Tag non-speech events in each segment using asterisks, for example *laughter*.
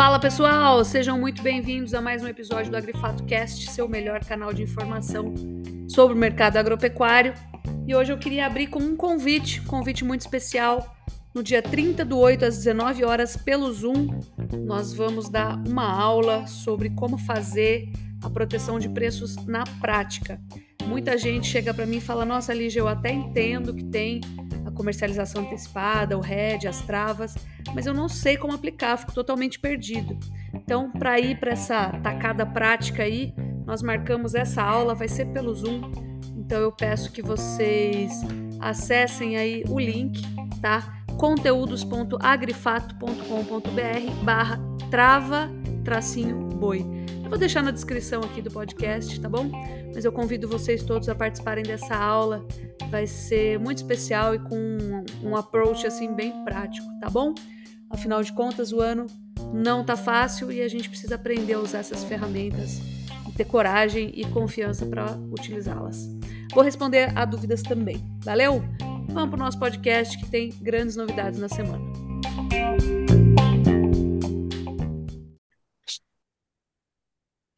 Fala pessoal, sejam muito bem-vindos a mais um episódio do Agrifato Cast, seu melhor canal de informação sobre o mercado agropecuário. E hoje eu queria abrir com um convite, convite muito especial. No dia 30 do 8 às 19 horas pelo Zoom, nós vamos dar uma aula sobre como fazer a proteção de preços na prática. Muita gente chega para mim e fala: "Nossa, Lígia, eu até entendo que tem comercialização antecipada, o RED, as travas, mas eu não sei como aplicar, fico totalmente perdido. Então, para ir para essa tacada prática aí, nós marcamos essa aula, vai ser pelo Zoom. Então eu peço que vocês acessem aí o link, tá? conteúdos.agrifato.com.br barra trava tracinho boi. Eu vou deixar na descrição aqui do podcast, tá bom? Mas eu convido vocês todos a participarem dessa aula. Vai ser muito especial e com um, um approach assim bem prático, tá bom? Afinal de contas, o ano não tá fácil e a gente precisa aprender a usar essas ferramentas e ter coragem e confiança para utilizá-las. Vou responder a dúvidas também. Valeu? Vamos para o nosso podcast que tem grandes novidades na semana.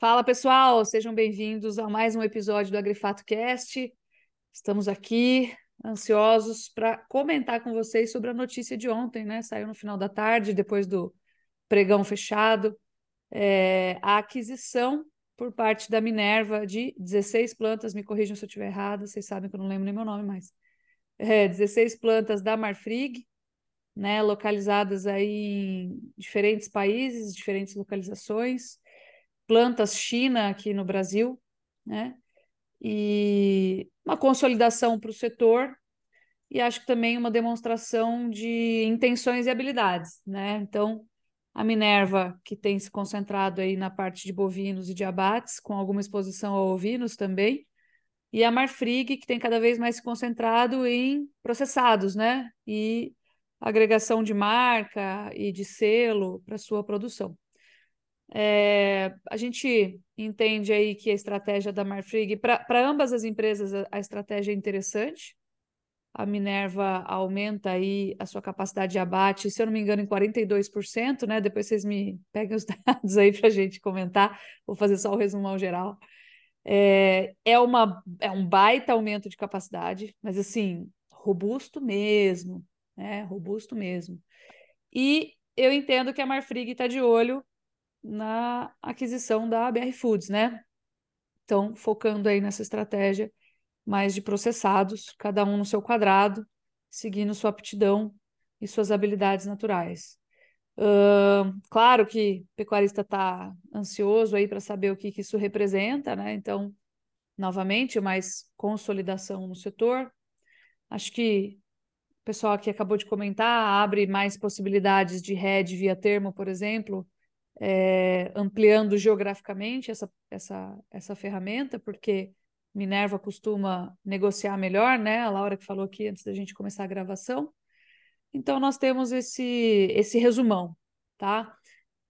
Fala pessoal, sejam bem-vindos a mais um episódio do Agrifato Cast. Estamos aqui ansiosos para comentar com vocês sobre a notícia de ontem, né? Saiu no final da tarde, depois do pregão fechado, é, a aquisição por parte da Minerva de 16 plantas, me corrijam se eu estiver errado, vocês sabem que eu não lembro nem meu nome mais. É, 16 plantas da Marfrig, né, localizadas aí em diferentes países, diferentes localizações, plantas China aqui no Brasil, né? E uma consolidação para o setor e acho que também uma demonstração de intenções e habilidades, né? Então, a Minerva, que tem se concentrado aí na parte de bovinos e de abates, com alguma exposição a ovinos também, e a Marfrig, que tem cada vez mais se concentrado em processados, né? E agregação de marca e de selo para sua produção. É, a gente entende aí que a estratégia da Marfrig, para ambas as empresas, a, a, estratégia é interessante. A Minerva aumenta aí a sua capacidade de abate, se eu não me engano, em 42%, né? Depois vocês me *laughs* peguem os dados aí para a gente comentar. Vou fazer só o resumão geral. É, é, uma, é um baita aumento de capacidade, mas assim, robusto mesmo, né? Robusto mesmo. E eu entendo que a Marfrig está de olho na aquisição da BR Foods, né? Então, focando aí nessa estratégia mais de processados, cada um no seu quadrado, seguindo sua aptidão e suas habilidades naturais. Uh, claro que o pecuarista está ansioso aí para saber o que, que isso representa, né? Então, novamente, mais consolidação no setor. Acho que o pessoal aqui acabou de comentar, abre mais possibilidades de rede via termo, por exemplo, é, ampliando geograficamente essa, essa, essa ferramenta, porque Minerva costuma negociar melhor, né? A Laura que falou aqui antes da gente começar a gravação. Então, nós temos esse, esse resumão, tá?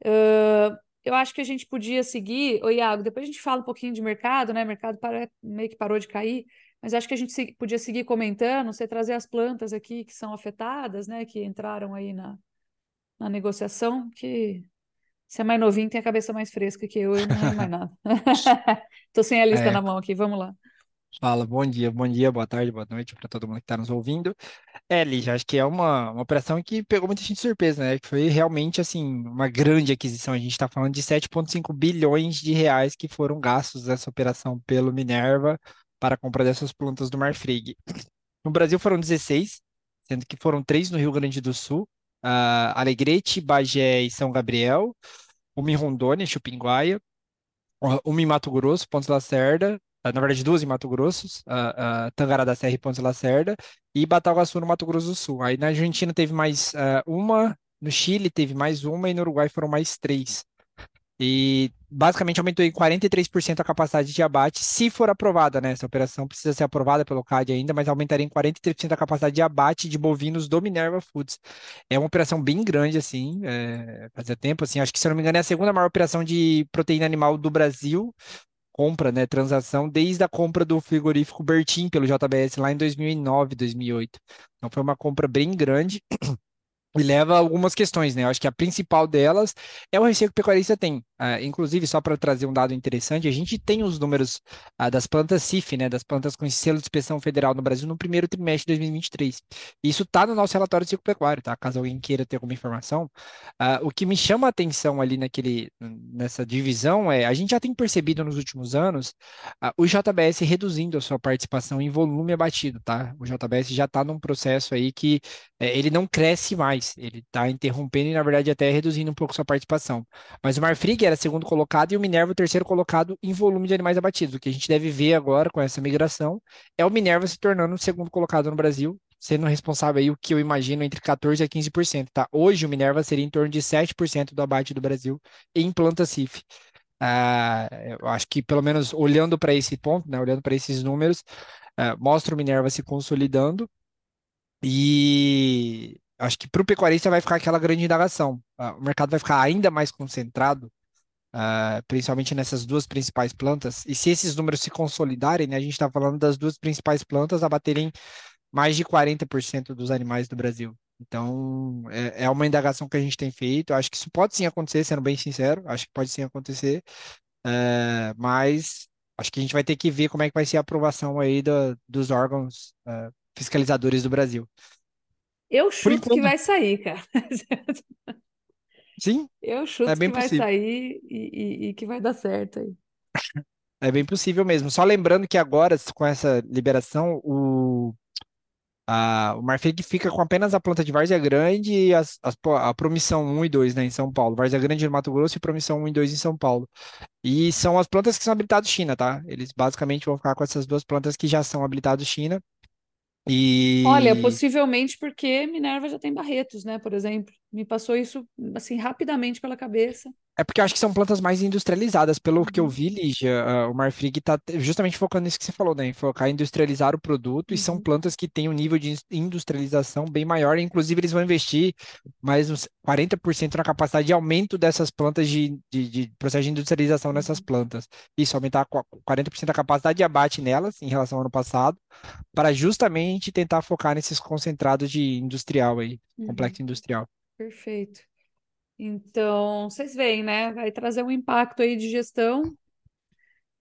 Uh, eu acho que a gente podia seguir, ô Iago, depois a gente fala um pouquinho de mercado, né? Mercado para, meio que parou de cair, mas acho que a gente podia seguir comentando, você trazer as plantas aqui que são afetadas, né? Que entraram aí na, na negociação, que você é mais novinho, tem a cabeça mais fresca que eu, eu não lembro mais nada. *laughs* Tô sem a lista É, na mão aqui, vamos lá. fala, bom dia, bom dia, boa tarde, boa noite para todo mundo que está nos ouvindo. É, acho que é uma, uma operação que pegou muita gente de surpresa, né? Que foi realmente, assim, uma grande aquisição. A gente está falando de 7,5 bilhões de reais que foram gastos nessa operação pelo Minerva para a compra dessas plantas do Marfrig. No Brasil foram 16, sendo que foram três no Rio Grande do Sul, ah, Alegrete, Bagé e São Gabriel, uma em Rondônia, Chupinguaia, uma em Mato Grosso, Pontes Lacerda, ah, na verdade duas em Mato Grosso, ah, ah, Tangará da Serra e Pontes Lacerda, e Bataguaçu no Mato Grosso do Sul. Aí na Argentina teve mais ah, uma, no Chile teve mais uma e no Uruguai foram mais três. E basicamente aumentou em 43% a capacidade de abate, se for aprovada, né? Essa operação precisa ser aprovada pelo CAD ainda, mas aumentaria em 43% a capacidade de abate de bovinos do Minerva Foods. É uma operação bem grande, assim, é, fazia tempo, assim, acho que, se eu não me engano, é a segunda maior operação de proteína animal do Brasil, compra, né, transação, desde a compra do frigorífico Bertin pelo JBS lá em 2009, 2008. Então foi uma compra bem grande e leva algumas questões, né? Eu acho que a principal delas é o receio que o pecuarista tem. Uh, inclusive, só para trazer um dado interessante, a gente tem os números uh, das plantas CIF, né? Das plantas com selo de inspeção federal no Brasil no primeiro trimestre de 2023. Isso está no nosso relatório de pecuário, tá? Caso alguém queira ter alguma informação. Uh, o que me chama a atenção ali naquele, nessa divisão é, a gente já tem percebido nos últimos anos o JBS reduzindo a sua participação em volume abatido, tá? O JBS já está num processo aí que é, ele não cresce mais, ele está interrompendo e, na verdade, até reduzindo um pouco sua participação. Mas o Marfrig era segundo colocado e o Minerva o terceiro colocado em volume de animais abatidos. O que a gente deve ver agora com essa migração é o Minerva se tornando o segundo colocado no Brasil, sendo responsável aí o que eu imagino entre 14% a 15%, tá? Hoje o Minerva seria em torno de 7% do abate do Brasil em planta CIF. Ah, eu acho que pelo menos olhando para esse ponto, né, olhando para esses números, ah, mostra o Minerva se consolidando e acho que para o pecuarista vai ficar aquela grande indagação. Uh, o mercado vai ficar ainda mais concentrado, uh, principalmente nessas duas principais plantas. E se esses números se consolidarem, né, a gente está falando das duas principais plantas a baterem mais de 40% dos animais do Brasil. Então, é, é, uma indagação que a gente tem feito. Acho que isso pode sim acontecer, sendo bem sincero. Acho que pode sim acontecer. Uh, mas acho que a gente vai ter que ver como é que vai ser a aprovação aí do, dos órgãos uh, fiscalizadores do Brasil. Eu chuto enquanto... que vai sair, cara. Sim. Eu chuto é que vai sair e, e, e, que vai dar certo aí. É bem possível mesmo. Só lembrando que agora, com essa liberação, o, a, o Marfrig fica com apenas a planta de Várzea Grande e as, as, a Promissão 1 e 2 né, em São Paulo. Várzea Grande no Mato Grosso e Promissão 1 e 2 em São Paulo. E são as plantas que são habilitadas China, tá? Eles basicamente vão ficar com essas duas plantas que já são habilitadas China. E... Olha, possivelmente porque Minerva já tem Barretos, né? Por exemplo. Me passou isso assim rapidamente pela cabeça. É porque eu acho que são plantas mais industrializadas. Pelo uhum. que eu uhum. vi, Lígia, uh, o Marfrig está justamente focando nisso que você falou, né? Em focar em industrializar o produto, uhum. e são uhum. plantas que têm um nível de industrialização bem maior. Inclusive, eles vão investir mais uns 40% na capacidade de aumento dessas plantas de, de, de processo de industrialização nessas uhum. plantas. Isso, aumentar 40% da capacidade de abate nelas em relação ao ano passado, para justamente tentar focar nesses concentrados de industrial aí, complexo industrial. Perfeito. Então, vocês veem, né? Vai trazer um impacto aí de gestão,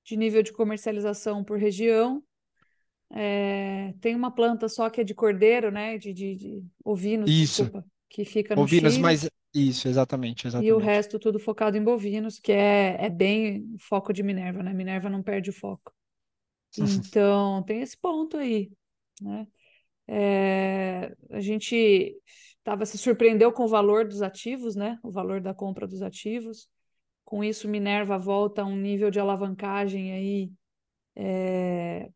de nível de comercialização por região. É, tem uma planta só que é de cordeiro, né? De, de, de ovinos, Isso. desculpa, que fica no Ovinos, Chile. mas isso, exatamente, exatamente. E o resto tudo focado em bovinos, que é, é bem foco de Minerva, né? Minerva não perde o foco. Então, tem esse ponto aí, né? É, a gente tava, se surpreendeu com o valor dos ativos, né? O valor da compra dos ativos. Com isso, Minerva volta a um nível de alavancagem aí é,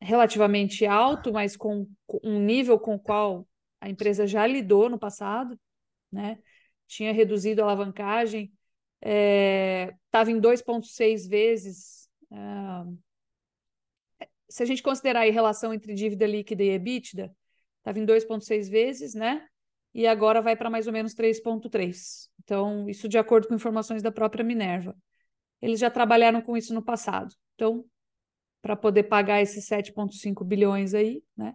relativamente alto, mas com, com um nível com o qual a empresa já lidou no passado, né? Tinha reduzido a alavancagem, estava é, em 2,6 vezes. É, se a gente considerar a relação entre dívida líquida e EBITDA, estava em 2,6 vezes, né? E agora vai para mais ou menos 3,3. Então, isso de acordo com informações da própria Minerva. Eles já trabalharam com isso no passado. Então, para poder pagar esses 7,5 bilhões aí, né?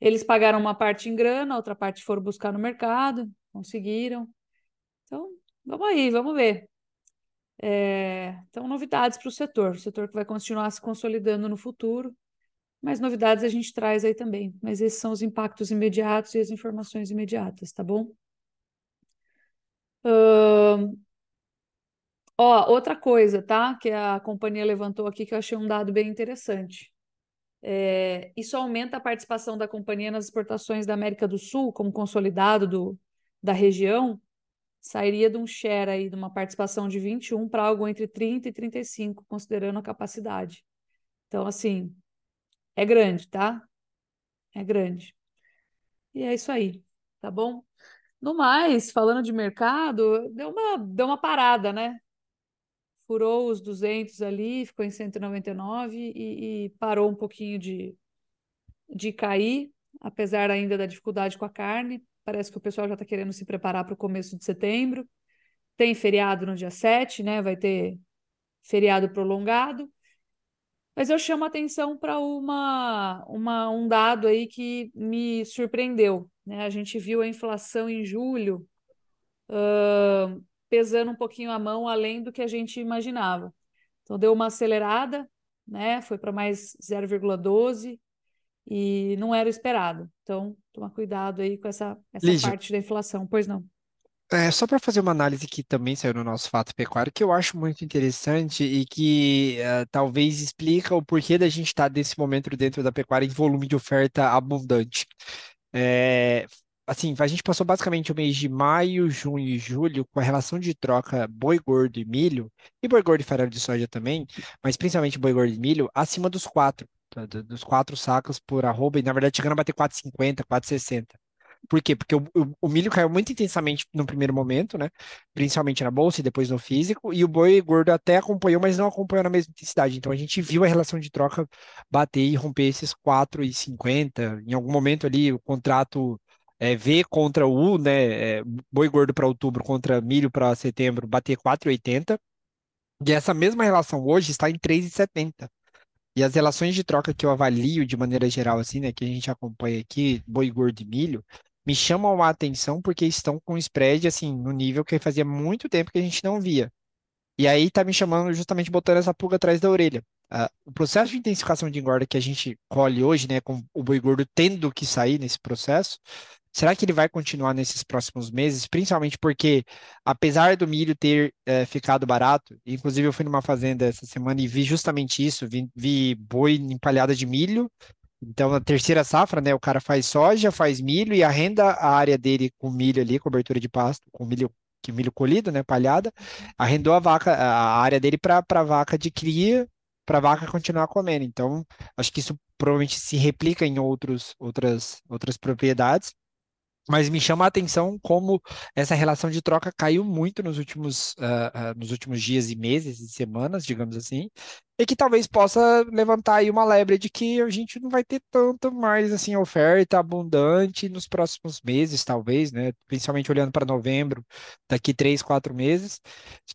Eles pagaram uma parte em grana, outra parte foram buscar no mercado, conseguiram. Então, vamos aí, vamos ver. É, então, novidades para o setor, o setor que vai continuar se consolidando no futuro. Mas novidades a gente traz aí também. Mas esses são os impactos imediatos e as informações imediatas, tá bom? Uh... Ó, outra coisa, tá? Que a companhia levantou aqui que eu achei um dado bem interessante. É, isso aumenta a participação da companhia nas exportações da América do Sul, como consolidado do, da região, sairia de um share aí, de uma participação de 21 para algo entre 30 e 35, considerando a capacidade. Então, assim, é grande, tá? É grande. E é isso aí, tá bom? No mais, falando de mercado, deu uma, deu uma parada, né? Furou os 200 ali, ficou em 199 e, e parou um pouquinho de, de cair, apesar ainda da dificuldade com a carne. Parece que o pessoal já está querendo se preparar para o começo de setembro. Tem feriado no dia 7, né? Vai ter feriado prolongado. Mas eu chamo atenção para uma, uma, um dado aí que me surpreendeu. Né? A gente viu a inflação em julho uh, pesando um pouquinho a mão além do que a gente imaginava. Então deu uma acelerada, né? Foi para mais 0,12 e não era esperado. Então, toma cuidado aí com essa, essa Lígia, parte da inflação. Pois não. É, só para fazer uma análise que também saiu no nosso fato pecuário, que eu acho muito interessante e que eh, talvez explica o porquê da gente estar nesse momento dentro da pecuária em volume de oferta abundante. É, assim, a gente passou basicamente o mês de maio, junho e julho com a relação de troca boi gordo e milho, e boi gordo e farelo de soja também, mas principalmente boi gordo e milho, acima dos quatro, tá? Do- dos quatro sacos por arroba, e na verdade chegando a bater 4,50, 4,60. Por quê? Porque o, o- o milho caiu muito intensamente no primeiro momento, né? Principalmente na bolsa e depois no físico, e o boi gordo até acompanhou, mas não acompanhou na mesma intensidade. Então a gente viu a relação de troca bater e romper esses 4,50. Em algum momento ali, o contrato é, V contra U, né? é, boi gordo para outubro contra milho para setembro, bater 4,80. E essa mesma relação hoje está em 3,70. E as relações de troca que eu avalio de maneira geral, assim, né, que a gente acompanha aqui, boi gordo e milho, me chamam a atenção porque estão com spread, assim, no nível que fazia muito tempo que a gente não via. E aí tá me chamando justamente botando essa pulga atrás da orelha. Ah, o processo de intensificação de engorda que a gente colhe hoje, né, com o boi gordo tendo que sair nesse processo, será que ele vai continuar nesses próximos meses? Principalmente porque, apesar do milho ter eh, ficado barato, inclusive eu fui numa fazenda essa semana e vi justamente isso, vi, vi boi empalhada de milho. Então, na terceira safra, né, o cara faz soja, faz milho e arrenda a área dele com milho ali, cobertura de pasto, com milho que milho colhido, né, palhada, arrendou a vaca, a área dele para vaca de cria, para vaca continuar comendo. Então, acho que isso provavelmente se replica em outros, outras, outras propriedades. Mas me chama a atenção como essa relação de troca caiu muito nos últimos, ah, ah, nos últimos dias e meses e semanas, digamos assim, e que talvez possa levantar aí uma lebre de que a gente não vai ter tanto mais assim oferta abundante nos próximos meses, talvez, né? Principalmente olhando para novembro, daqui três, quatro meses,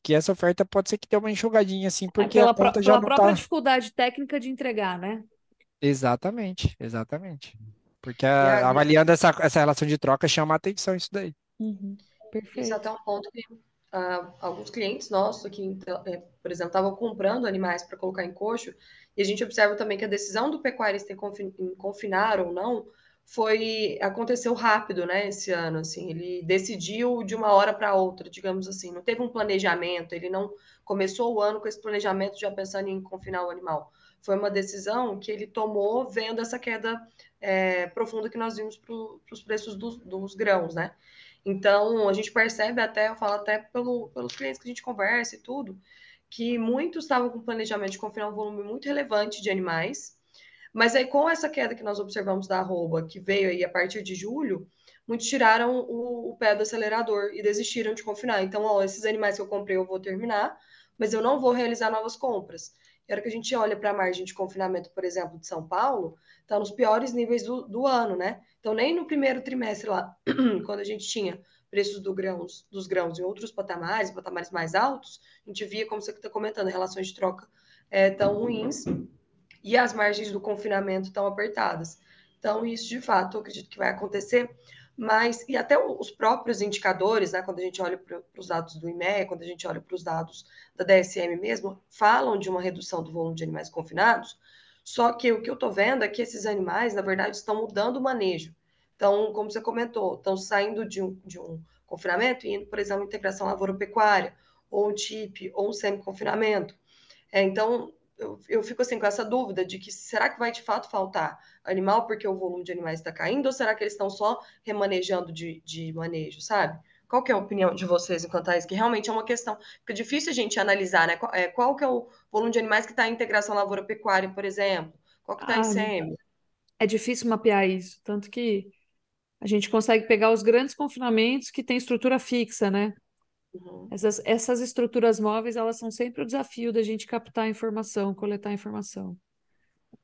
que essa oferta pode ser que dê uma enxugadinha assim, É porque a pela, pró- conta já pela não própria está dificuldade técnica de entregar, né? exatamente, exatamente. Porque a- a- avaliando essa, essa relação de troca chama a atenção isso daí. Uhum, Isso perfeito. até um ponto que alguns clientes nossos que, é, por exemplo, estavam comprando animais para colocar em coxo, e a gente observa também que a decisão do pecuarista em, confi- em confinar ou não foi aconteceu rápido, né, esse ano, assim, ele decidiu de uma hora para outra, digamos assim, não teve um planejamento, ele não começou o ano com esse planejamento já pensando em confinar o animal. Foi uma decisão que ele tomou vendo essa queda é, profunda que nós vimos para os preços dos, dos grãos, né? Então, a gente percebe até, eu falo até pelo, pelos clientes que a gente conversa e tudo, que muitos estavam com planejamento de confinar um volume muito relevante de animais, mas aí com essa queda que nós observamos da arroba, que veio aí a partir de julho, muitos tiraram o, o pé do acelerador e desistiram de confinar. Então, ó, esses animais que eu comprei eu vou terminar, mas eu não vou realizar novas compras. E a hora que a gente olha para a margem de confinamento, por exemplo, de São Paulo, está nos piores níveis do, do ano, né? Então, nem no primeiro trimestre lá, *clears throat* quando a gente tinha preços do grãos, dos grãos em outros patamares, patamares mais altos, a gente via, como você está comentando, relações de troca é, tão ruins e as margens do confinamento tão apertadas. Então, isso de fato eu acredito que vai acontecer, mas e até os próprios indicadores, né, quando a gente olha para os dados do IMEA, quando a gente olha para os dados da DSM mesmo, falam de uma redução do volume de animais confinados, só que o que eu estou vendo é que esses animais, na verdade, estão mudando o manejo. Então, como você comentou, estão saindo de um, de um confinamento e indo, por exemplo, integração lavoura-pecuária, ou um TIP, ou um semi-confinamento. É, então, eu, eu, fico assim com essa dúvida de que será que vai de fato faltar animal porque o volume de animais está caindo, ou será que eles estão só remanejando de, de manejo, sabe? Qual que é a opinião de vocês enquanto a isso? Que realmente é uma questão, porque é difícil a gente analisar, né? Qual, é, qual que é o volume de animais que está em integração lavoura-pecuária, por exemplo? Qual que está Ah, em semi? É difícil mapear isso, tanto que a gente consegue pegar os grandes confinamentos que têm estrutura fixa, né? Uhum. Essas, essas estruturas móveis, elas são sempre o desafio da gente captar informação, coletar informação.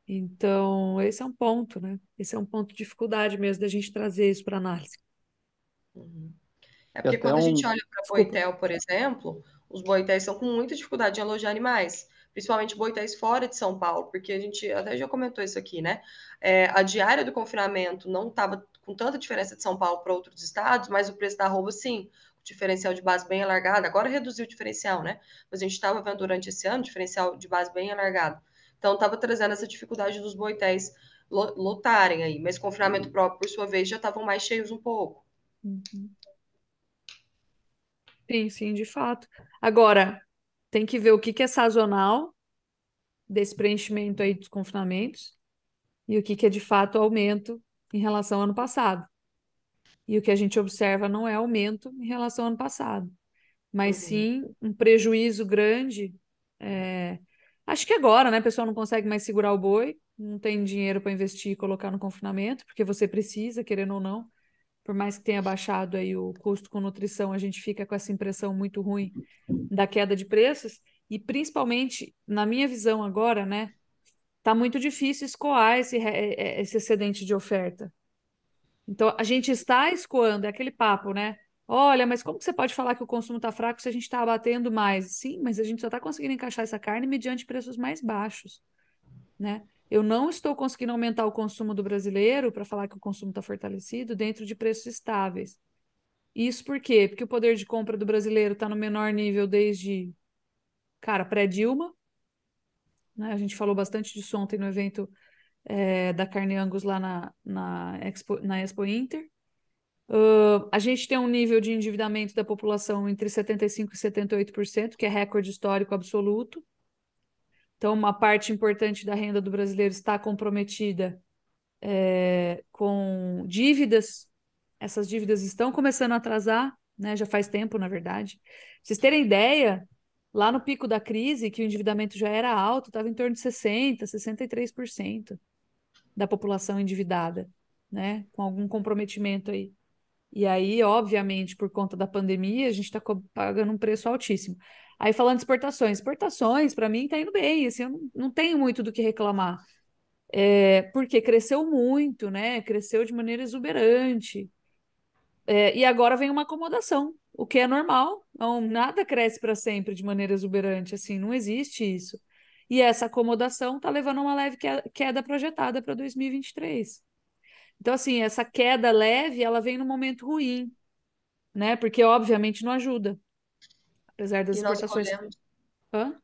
Então, esse é um ponto, né? Esse é um ponto de dificuldade mesmo da gente trazer isso para análise. Uhum. É porque quando a gente um. olha para. Boitel, por exemplo, os boitéis estão com muita dificuldade em alojar animais, principalmente boitéis fora de São Paulo, porque a gente até já comentou isso aqui, né? É, a diária do confinamento não estava com tanta diferença de São Paulo para outros estados, mas o preço da arroba, sim, diferencial de base bem alargado, agora reduziu o diferencial, né? Mas a gente estava vendo durante esse ano diferencial de base bem alargado. Então, estava trazendo essa dificuldade dos boitéis lotarem aí, mas confinamento próprio, por sua vez, já estavam mais cheios um pouco. Uhum. Sim, sim, de fato. Agora, tem que ver o que, que é sazonal desse preenchimento aí dos confinamentos e o que, que é de fato aumento em relação ao ano passado. E o que a gente observa não é aumento em relação ao ano passado, mas uhum. sim um prejuízo grande. É... Acho que agora, né, o pessoal não consegue mais segurar o boi, não tem dinheiro para investir e colocar no confinamento, porque você precisa, querendo ou não por mais que tenha baixado aí o custo com nutrição, a gente fica com essa impressão muito ruim da queda de preços e principalmente na minha visão agora, né, tá muito difícil escoar esse, esse excedente de oferta. Então a gente está escoando, é aquele papo, né? Olha, mas como que você pode falar que o consumo está fraco se a gente está abatendo mais? Sim, mas a gente só está conseguindo encaixar essa carne mediante preços mais baixos, né? Eu não estou conseguindo aumentar o consumo do brasileiro para falar que o consumo está fortalecido dentro de preços estáveis. Isso por quê? Porque o poder de compra do brasileiro está no menor nível desde, cara, pré-Dilma. Né? A gente falou bastante disso ontem no evento é, da Carne Angus lá na, na, Expo, na Expo Inter. Uh, a gente tem um nível de endividamento da população entre 75% e 78%, que é recorde histórico absoluto. Então, uma parte importante da renda do brasileiro está comprometida é, com dívidas. Essas dívidas estão começando a atrasar, né? já faz tempo, na verdade. Pra vocês terem ideia, lá no pico da crise, que o endividamento já era alto, estava em torno de 60%, 63% da população endividada, né? com algum comprometimento aí. E aí, obviamente, por conta da pandemia, a gente está pagando um preço altíssimo. Aí falando de exportações, exportações para mim está indo bem, assim, eu não, tenho muito do que reclamar. É, porque cresceu muito, né? Cresceu de maneira exuberante. É, e agora vem uma acomodação, o que é normal. Não, nada cresce para sempre de maneira exuberante, assim, não existe isso. E essa acomodação está levando a uma leve queda projetada para 2023. Então, assim, essa queda leve, ela vem num momento ruim, né? Porque obviamente não ajuda apesar das e exportações. Colhemos... Hã?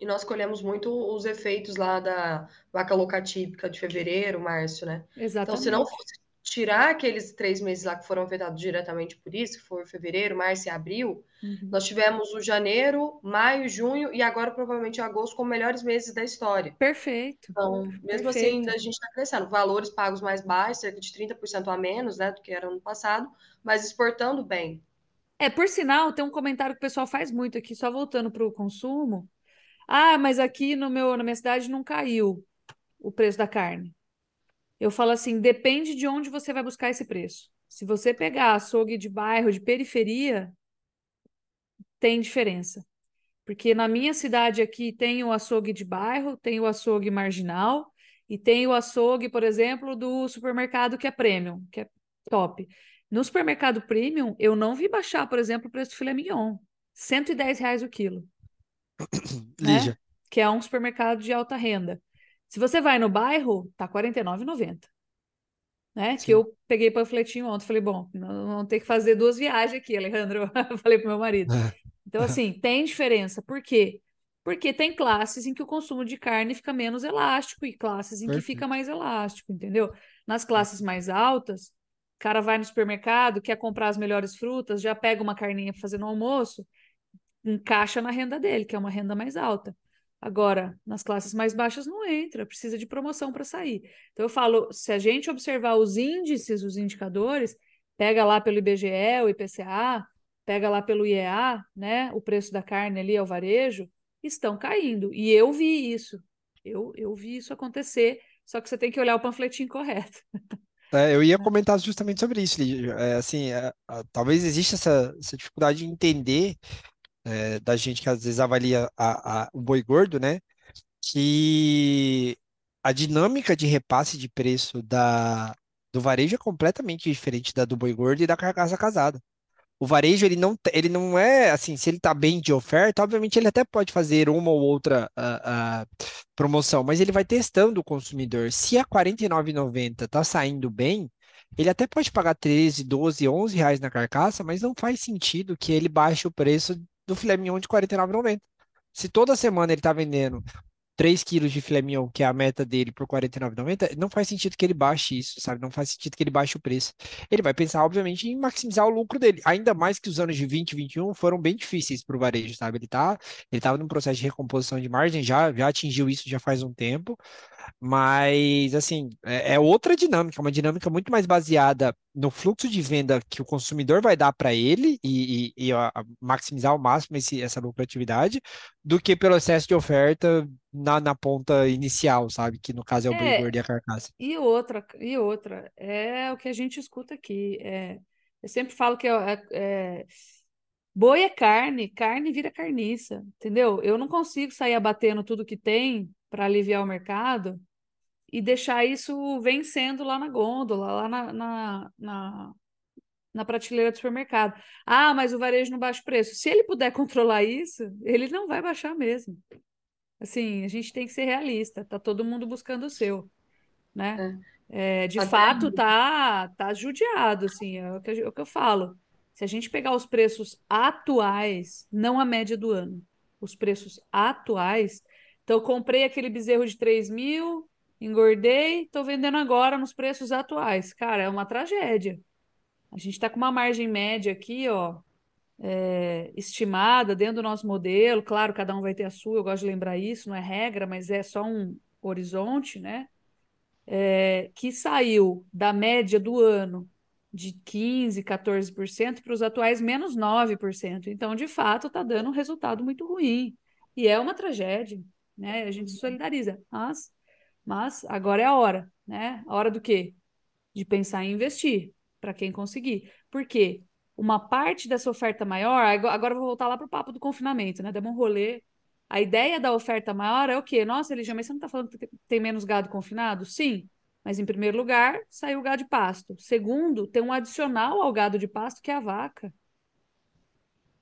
E nós colhemos muito os efeitos lá da vaca locatípica de fevereiro, março, né? Exatamente. Então, se não fosse tirar aqueles três meses lá que foram afetados diretamente por isso, que foi fevereiro, março e abril, uhum. nós tivemos o janeiro, maio, junho e agora provavelmente agosto como melhores meses da história. Perfeito. Então, mesmo assim, Perfeito. assim, ainda a gente está crescendo. Valores pagos mais baixos, cerca de 30% a menos né, do que era no passado, mas exportando bem. É, por sinal, tem um comentário que o pessoal faz muito aqui, só voltando para o consumo. Ah, mas aqui no meu, na minha cidade não caiu o preço da carne. Eu falo assim, depende de onde você vai buscar esse preço. Se você pegar açougue de bairro, de periferia, tem diferença. Porque na minha cidade aqui tem o açougue de bairro, tem o açougue marginal e tem o açougue, por exemplo, do supermercado que é premium, que é top. No supermercado premium, eu não vi baixar, por exemplo, o preço do filé mignon. 110 reais o quilo. *coughs* Lígia. Né? Que é um supermercado de alta renda. Se você vai no bairro, tá R$ 49,90. Né? Que eu peguei panfletinho ontem. Falei, bom, não ter que fazer duas viagens aqui, Alejandro. *laughs* falei pro meu marido. Então, assim, tem diferença. Por quê? Porque tem classes em que o consumo de carne fica menos elástico e classes em Perfeito. que fica mais elástico, entendeu? Nas classes mais altas, o cara vai no supermercado, quer comprar as melhores frutas, já pega uma carninha para fazer no almoço, encaixa na renda dele, que é uma renda mais alta. Agora, nas classes mais baixas não entra, precisa de promoção para sair. Então eu falo, se a gente observar os índices, os indicadores, pega lá pelo IBGE, o IPCA, pega lá pelo IEA, né, o preço da carne ali ao varejo, estão caindo. E eu vi isso. Eu, eu vi isso acontecer, só que você tem que olhar o panfletinho correto. É, eu ia *laughs* comentar justamente sobre isso, Lígia. É, assim, é, talvez exista essa, essa, dificuldade de entender é, da gente que às vezes avalia a, a, o boi gordo, né? Que a dinâmica de repasse de preço da, do varejo é completamente diferente da do boi gordo e da carcaça casada. O varejo, ele não, ele não é assim, se ele está bem de oferta, obviamente ele até pode fazer uma ou outra uh, uh, promoção, mas ele vai testando o consumidor. Se a R$ 49,90 está saindo bem, ele até pode pagar 13, 12, 11 reais na carcaça, mas não faz sentido que ele baixe o preço do filé mignon de R$ 49,90. Se toda semana ele está vendendo 3 quilos de filé mignon, que é a meta dele, por R$ 49,90, não faz sentido que ele baixe isso, sabe? Não faz sentido que ele baixe o preço. Ele vai pensar, obviamente, em maximizar o lucro dele. Ainda mais que os anos de 20 e 21 foram bem difíceis para o varejo, sabe? Ele tá, ele estava num processo de recomposição de margem, já, já atingiu isso já faz um tempo. Mas, assim, é, é outra dinâmica, uma dinâmica muito mais baseada no fluxo de venda que o consumidor vai dar para ele e, e, e maximizar ao máximo esse, essa lucratividade, do que pelo excesso de oferta na, na ponta inicial, sabe? Que no caso é o É, gordo e a carcaça. e outra, e outra, é o que a gente escuta aqui. É, eu sempre falo que é, é- é- boi é carne, carne vira carniça, entendeu? Eu não consigo sair abatendo tudo que tem para aliviar o mercado e deixar isso vencendo lá na gôndola, lá na, na, na, na prateleira do supermercado. Ah, mas o varejo não baixa o preço. Se ele puder *laughs* controlar isso, ele não vai baixar mesmo. Assim, a gente tem que ser realista, tá todo mundo buscando o seu, né? É, de Até- fato, tá, tá judiado, assim, é o que, é o que eu falo. Se a gente pegar os preços atuais, não a média do ano, os preços atuais, então eu comprei aquele bezerro de 3 mil, engordei, tô vendendo agora nos preços atuais. Cara, é uma tragédia. A gente tá com uma margem média aqui, ó, é, estimada dentro do nosso modelo. Claro, cada um vai ter a sua, eu gosto de lembrar isso, não é regra, mas é só um horizonte, né? É, que saiu da média do ano de 15%, 14% para os atuais menos 9%. Então, de fato, está dando um resultado muito ruim. E é uma tragédia, né? A gente se solidariza. Mas, mas agora é a hora, né? A hora do quê? De pensar em investir, para quem conseguir. Por quê? Uma parte dessa oferta maior, agora eu vou voltar lá para o papo do confinamento, né? Demos um rolê. A ideia da oferta maior é o quê? Nossa, Eligia, mas você não está falando que tem menos gado confinado? Sim, mas em primeiro lugar, saiu o gado de pasto. Segundo, tem um adicional ao gado de pasto, que é a vaca.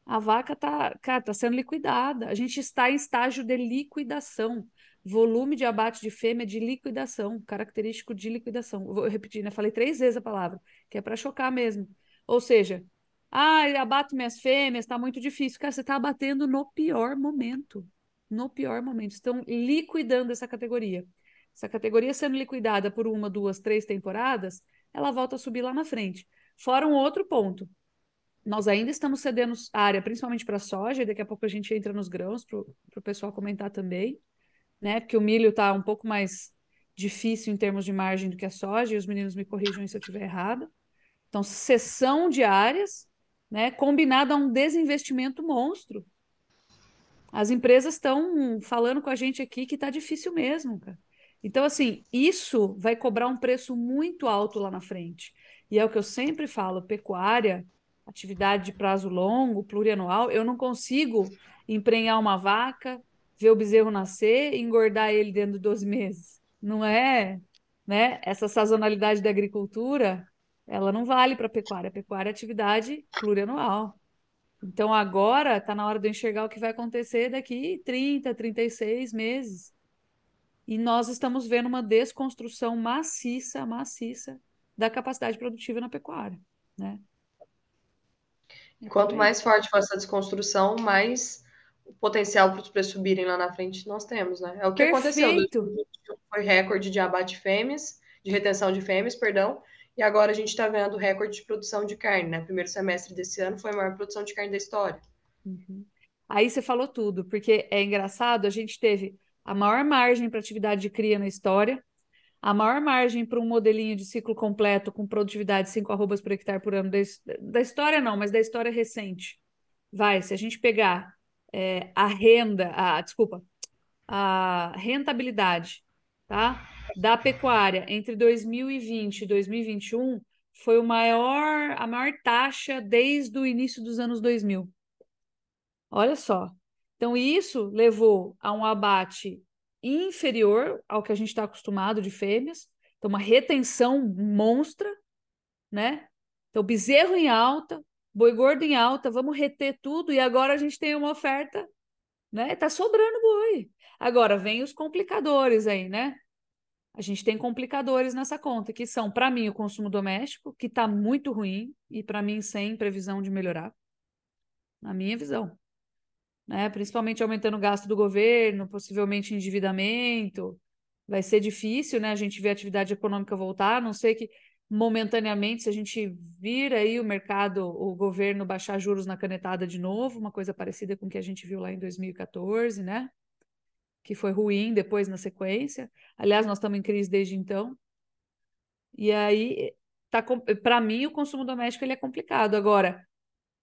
A vaca está, tá sendo liquidada. A gente está em estágio de liquidação. Volume de abate de fêmea de liquidação, característico de liquidação. Vou repetir, né? Falei três vezes a palavra, que é para chocar mesmo. Ou seja, ah, abato minhas fêmeas, está muito difícil. Cara, você está abatendo no pior momento. No pior momento. Estão liquidando essa categoria. Essa categoria sendo liquidada por uma, duas, três temporadas, ela volta a subir lá na frente. Fora um outro ponto. Nós ainda estamos cedendo área, principalmente para soja, e daqui a pouco a gente entra nos grãos para o pessoal comentar também, né? Porque o milho está um pouco mais difícil em termos de margem do que a soja, e os meninos me corrijam se eu estiver errada. Então, cessão de áreas, né? Combinado a um desinvestimento monstro. As empresas estão falando com a gente aqui que está difícil mesmo, cara. Então, assim, isso vai cobrar um preço muito alto lá na frente. E é o que eu sempre falo: pecuária, atividade de prazo longo, plurianual, eu não consigo emprenhar uma vaca, ver o bezerro nascer e engordar ele dentro de 12 meses. Não é, né? Essa sazonalidade da agricultura, ela não vale para pecuária. A pecuária é atividade plurianual. Então, agora está na hora de eu enxergar o que vai acontecer daqui 30, 36 meses. E nós estamos vendo uma desconstrução maciça, maciça da capacidade produtiva na pecuária, né? É Quanto por aí. mais forte for essa desconstrução, mais potencial para os preços subirem lá na frente nós temos, né? É o que aconteceu. Perfeito. 2021 Foi recorde de abate fêmeas, de retenção de fêmeas, perdão. E agora a gente está vendo recorde de produção de carne, né? Primeiro semestre desse ano foi a maior produção de carne da história. Uhum. Aí você falou tudo, porque é engraçado, a gente teve a maior margem para atividade de cria na história, a maior margem para um modelinho de ciclo completo com produtividade de 5 arrobas por hectare por ano da, da história não, mas da história recente. Vai, se a gente pegar é, a renda, a, desculpa, a rentabilidade, tá? Da pecuária entre 2020 e 2021 foi o maior, a maior taxa desde o início dos anos 2000. Olha só. Então, isso levou a um abate inferior ao que a gente está acostumado de fêmeas. Então, uma retenção monstra, né? Então, bezerro em alta, boi gordo em alta, vamos reter tudo e agora a gente tem uma oferta, né? Tá sobrando boi. Agora vem os complicadores aí, né? A gente tem complicadores nessa conta, que são, para mim, o consumo doméstico, que está muito ruim e, para mim, sem previsão de melhorar, na minha visão. Né? Principalmente aumentando o gasto do governo, possivelmente endividamento. Vai ser difícil né, a gente ver a atividade econômica voltar, a não sei que momentaneamente, se a gente vir aí o mercado, o governo baixar juros na canetada de novo, uma coisa parecida com o que a gente viu lá em 2014, né? que foi ruim depois na sequência. Aliás, nós estamos em crise desde então. E aí, tá, para mim, o consumo doméstico ele é complicado. Agora,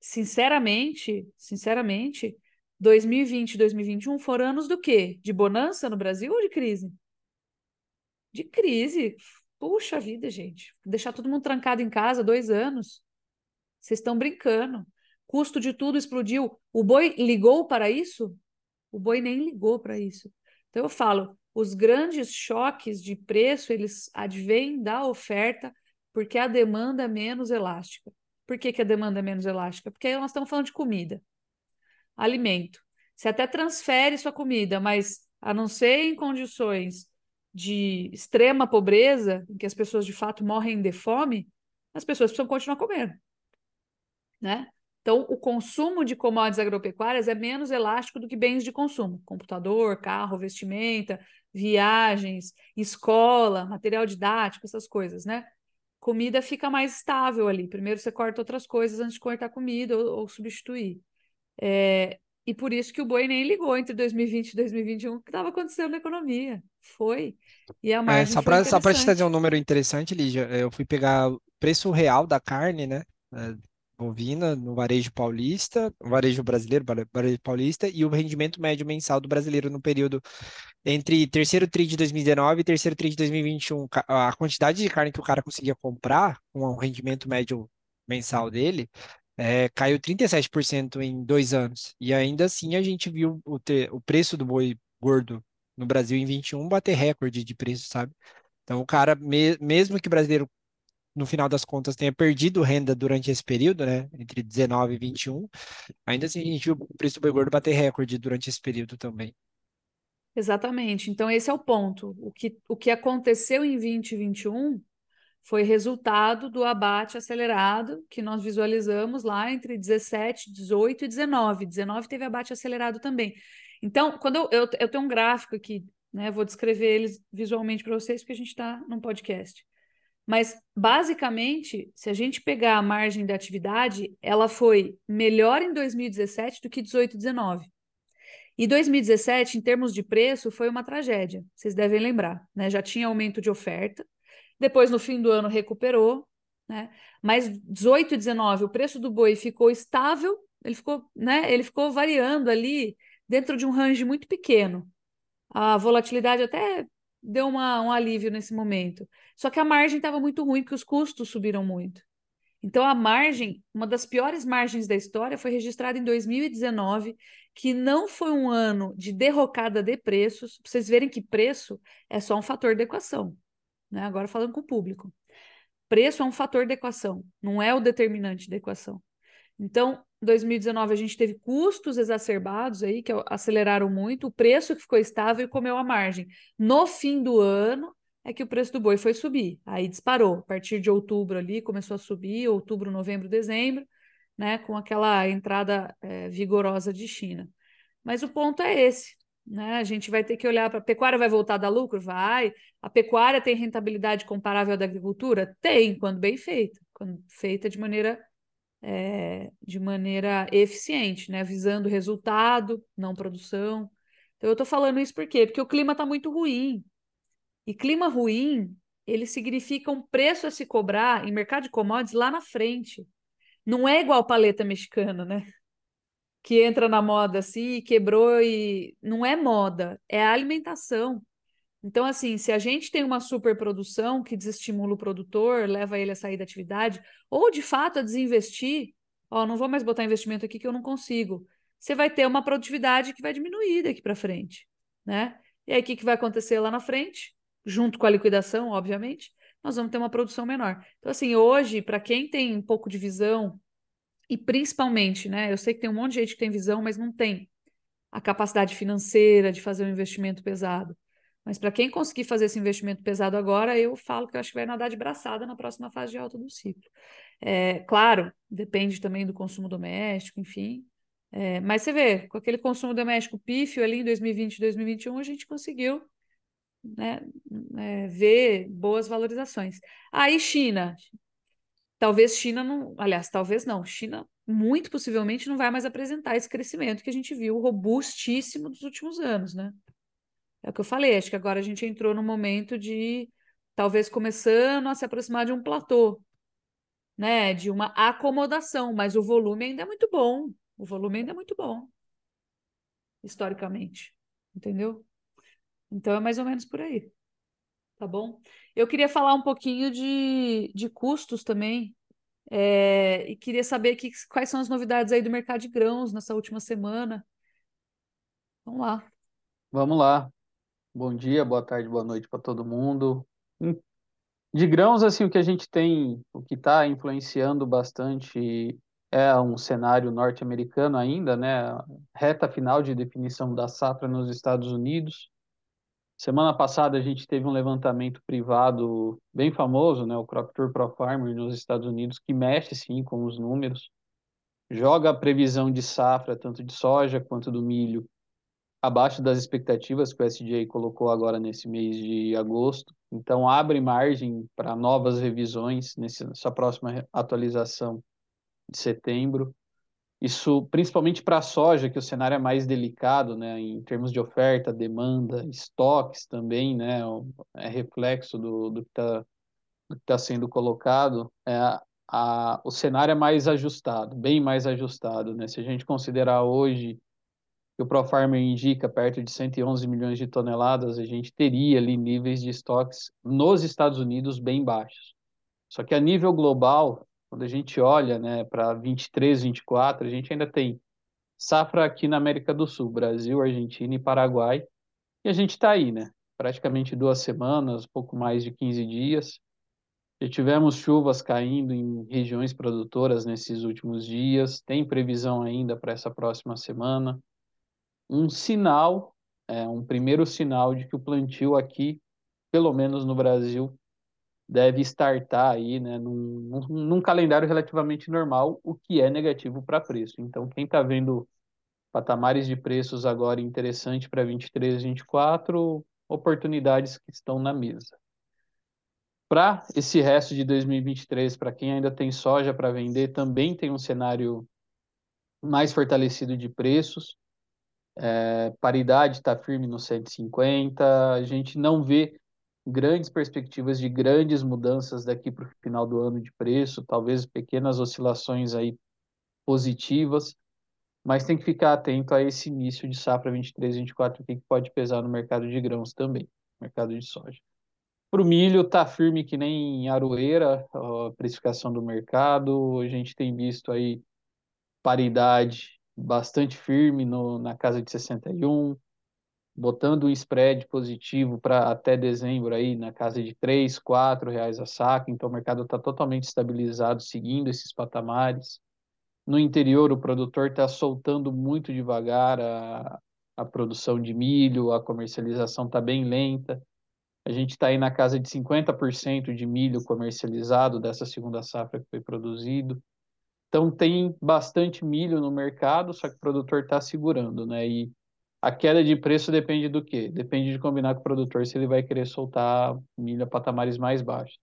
sinceramente, sinceramente, 2020 e 2021 foram anos do quê? De bonança no Brasil ou de crise? De crise. Puxa vida, gente. Deixar todo mundo trancado em casa dois anos. Vocês estão brincando. Custo de tudo explodiu. O boi ligou para isso? O boi nem ligou para isso. Então eu falo, os grandes choques de preço, eles advêm da oferta porque a demanda é menos elástica. Por que, que a demanda é menos elástica? Porque nós estamos falando de comida, alimento. Você até transfere sua comida, mas a não ser em condições de extrema pobreza, em que as pessoas de fato morrem de fome, as pessoas precisam continuar comendo. Né? Então, o consumo de commodities agropecuárias é menos elástico do que bens de consumo: computador, carro, vestimenta, viagens, escola, material didático, essas coisas, né? Comida fica mais estável ali. Primeiro você corta outras coisas antes de cortar comida ou, ou substituir. É, e por isso que o boi nem ligou entre 2020 e 2021 o que estava acontecendo na economia. Foi. E a é, margem é, só para só para te trazer um número interessante, Lígia, eu fui pegar o preço real da carne, né? É, bovina no varejo paulista, varejo brasileiro, varejo paulista, e o rendimento médio mensal do brasileiro no período entre terceiro TRI de 2019 e terceiro TRI de 2021. A quantidade de carne que o cara conseguia comprar, com o rendimento médio mensal dele, é, caiu 37% em dois anos. E ainda assim a gente viu o, o preço do boi gordo no Brasil em 21 bater recorde de preço, sabe? Então o cara, me, mesmo que o brasileiro no final das contas, tenha perdido renda durante esse período, né, entre 19 e 21, ainda assim a gente viu o preço do boi gordo bater recorde durante esse período também. Exatamente. Então, esse é o ponto. O que, o que aconteceu em 2021 foi resultado do abate acelerado que nós visualizamos lá entre 17, 18 e 19. 19 teve abate acelerado também. Então, quando eu, eu, eu tenho um gráfico aqui, né, vou descrever eles visualmente para vocês, porque a gente está num podcast. Mas, basicamente, se a gente pegar a margem da atividade, ela foi melhor em 2017 do que 18 e 19. E 2017, em termos de preço, foi uma tragédia, vocês devem lembrar. Né? Já tinha aumento de oferta, depois, no fim do ano, recuperou, né? mas 18 e 19, o preço do boi ficou estável, ele ficou, né? ele ficou variando ali dentro de um range muito pequeno. A volatilidade até deu uma, um alívio nesse momento. Só que a margem estava muito ruim, porque os custos subiram muito. Então, a margem, uma das piores margens da história, foi registrada em 2019, que não foi um ano de derrocada de preços. Para vocês verem que preço é só um fator de equação. Né? Agora falando com o público. Preço é um fator de equação, não é o determinante da equação. Então, 2019 a gente teve custos exacerbados aí que aceleraram muito, o preço que ficou estável e comeu a margem. No fim do ano é que o preço do boi foi subir, aí disparou. A partir de outubro ali começou a subir, outubro, novembro, dezembro, né, com aquela entrada é, vigorosa de China. Mas o ponto é esse, né? A gente vai ter que olhar para a pecuária vai voltar a dar lucro, vai. A pecuária tem rentabilidade comparável à da agricultura, tem, quando bem feita, quando feita de maneira é, de maneira eficiente, né? visando resultado, não produção. Então, eu estou falando isso por quê? Porque o clima está muito ruim. E clima ruim, ele significa um preço a se cobrar em mercado de commodities lá na frente. Não é igual paleta mexicana, né? Que entra na moda assim, quebrou e. Não é moda, é a alimentação. Então, assim, se a gente tem uma superprodução que desestimula o produtor, leva ele a sair da atividade, ou de fato a desinvestir, ó, não vou mais botar investimento aqui que eu não consigo. Você vai ter uma produtividade que vai diminuir daqui para frente, né? E aí o que, que vai acontecer lá na frente? Junto com a liquidação, obviamente, nós vamos ter uma produção menor. Então, assim, hoje, para quem tem um pouco de visão e principalmente, né? Eu sei que tem um monte de gente que tem visão, mas não tem a capacidade financeira de fazer um investimento pesado. Mas para quem conseguir fazer esse investimento pesado agora, eu falo que eu acho que vai nadar de braçada na próxima fase de alta do ciclo. É, claro, depende também do consumo doméstico, enfim. É, mas você vê, com aquele consumo doméstico pífio ali em 2020 e 2021, a gente conseguiu né, é, ver boas valorizações. Aí, China. Talvez China não. Aliás, talvez não. China, muito possivelmente, não vai mais apresentar esse crescimento que a gente viu robustíssimo dos últimos anos, né? É o que eu falei, acho que agora a gente entrou no momento de talvez começando a se aproximar de um platô, né? De uma acomodação, mas o volume ainda é muito bom. O volume ainda é muito bom, historicamente, entendeu? Então é mais ou menos por aí, tá bom? Eu queria falar um pouquinho de, de custos também, é, e queria saber que, quais são as novidades aí do mercado de grãos nessa última semana. Vamos lá. Vamos lá. Bom dia, boa tarde, boa noite para todo mundo. De grãos, assim, o que a gente tem, o que está influenciando bastante é um cenário norte-americano ainda, né? Reta final de definição da safra nos Estados Unidos. Semana passada a gente teve um levantamento privado bem famoso, né? O Crop Tour Pro Farmer nos Estados Unidos, que mexe sim com os números, joga a previsão de safra tanto de soja quanto do milho abaixo das expectativas que o SDA colocou agora nesse mês de agosto. Então, abre margem para novas revisões nessa próxima atualização de setembro. Isso principalmente para a soja, que o cenário é mais delicado, né, em termos de oferta, demanda, estoques também, né, é reflexo do, do que está tá sendo colocado. É, a, o cenário é mais ajustado, bem mais ajustado. Né? Se a gente considerar hoje que o Profarmer indica perto de 111 milhões de toneladas, a gente teria ali níveis de estoques nos Estados Unidos bem baixos. Só que a nível global, quando a gente olha né, para 23, 24, a gente ainda tem safra aqui na América do Sul, Brasil, Argentina e Paraguai, e a gente está aí, né? Praticamente duas semanas, pouco mais de 15 dias. Já tivemos chuvas caindo em regiões produtoras nesses últimos dias, tem previsão ainda para essa próxima semana um sinal, é, um primeiro sinal de que o plantio aqui, pelo menos no Brasil, deve startar aí, né, num, num calendário relativamente normal, o que é negativo para preço. Então, quem está vendo patamares de preços agora interessante para 23, 24, oportunidades que estão na mesa. Para esse resto de 2023, para quem ainda tem soja para vender, também tem um cenário mais fortalecido de preços. É, paridade está firme no 150, a gente não vê grandes perspectivas de grandes mudanças daqui para o final do ano de preço, talvez pequenas oscilações aí positivas, mas tem que ficar atento a esse início de safra 23, 24, o que pode pesar no mercado de grãos também, mercado de soja. Para o milho, está firme que nem aroeira, a precificação do mercado, a gente tem visto aí paridade bastante firme no, na casa de 61, botando um spread positivo para até dezembro aí na casa de 3, 4 reais a saca, então o mercado está totalmente estabilizado, seguindo esses patamares. No interior, o produtor está soltando muito devagar a, a produção de milho, a comercialização está bem lenta. A gente está aí na casa de 50% de milho comercializado dessa segunda safra que foi produzido. Então tem bastante milho no mercado, só que o produtor está segurando, né? E a queda de preço depende do quê? Depende de combinar com o produtor se ele vai querer soltar milho a patamares mais baixos.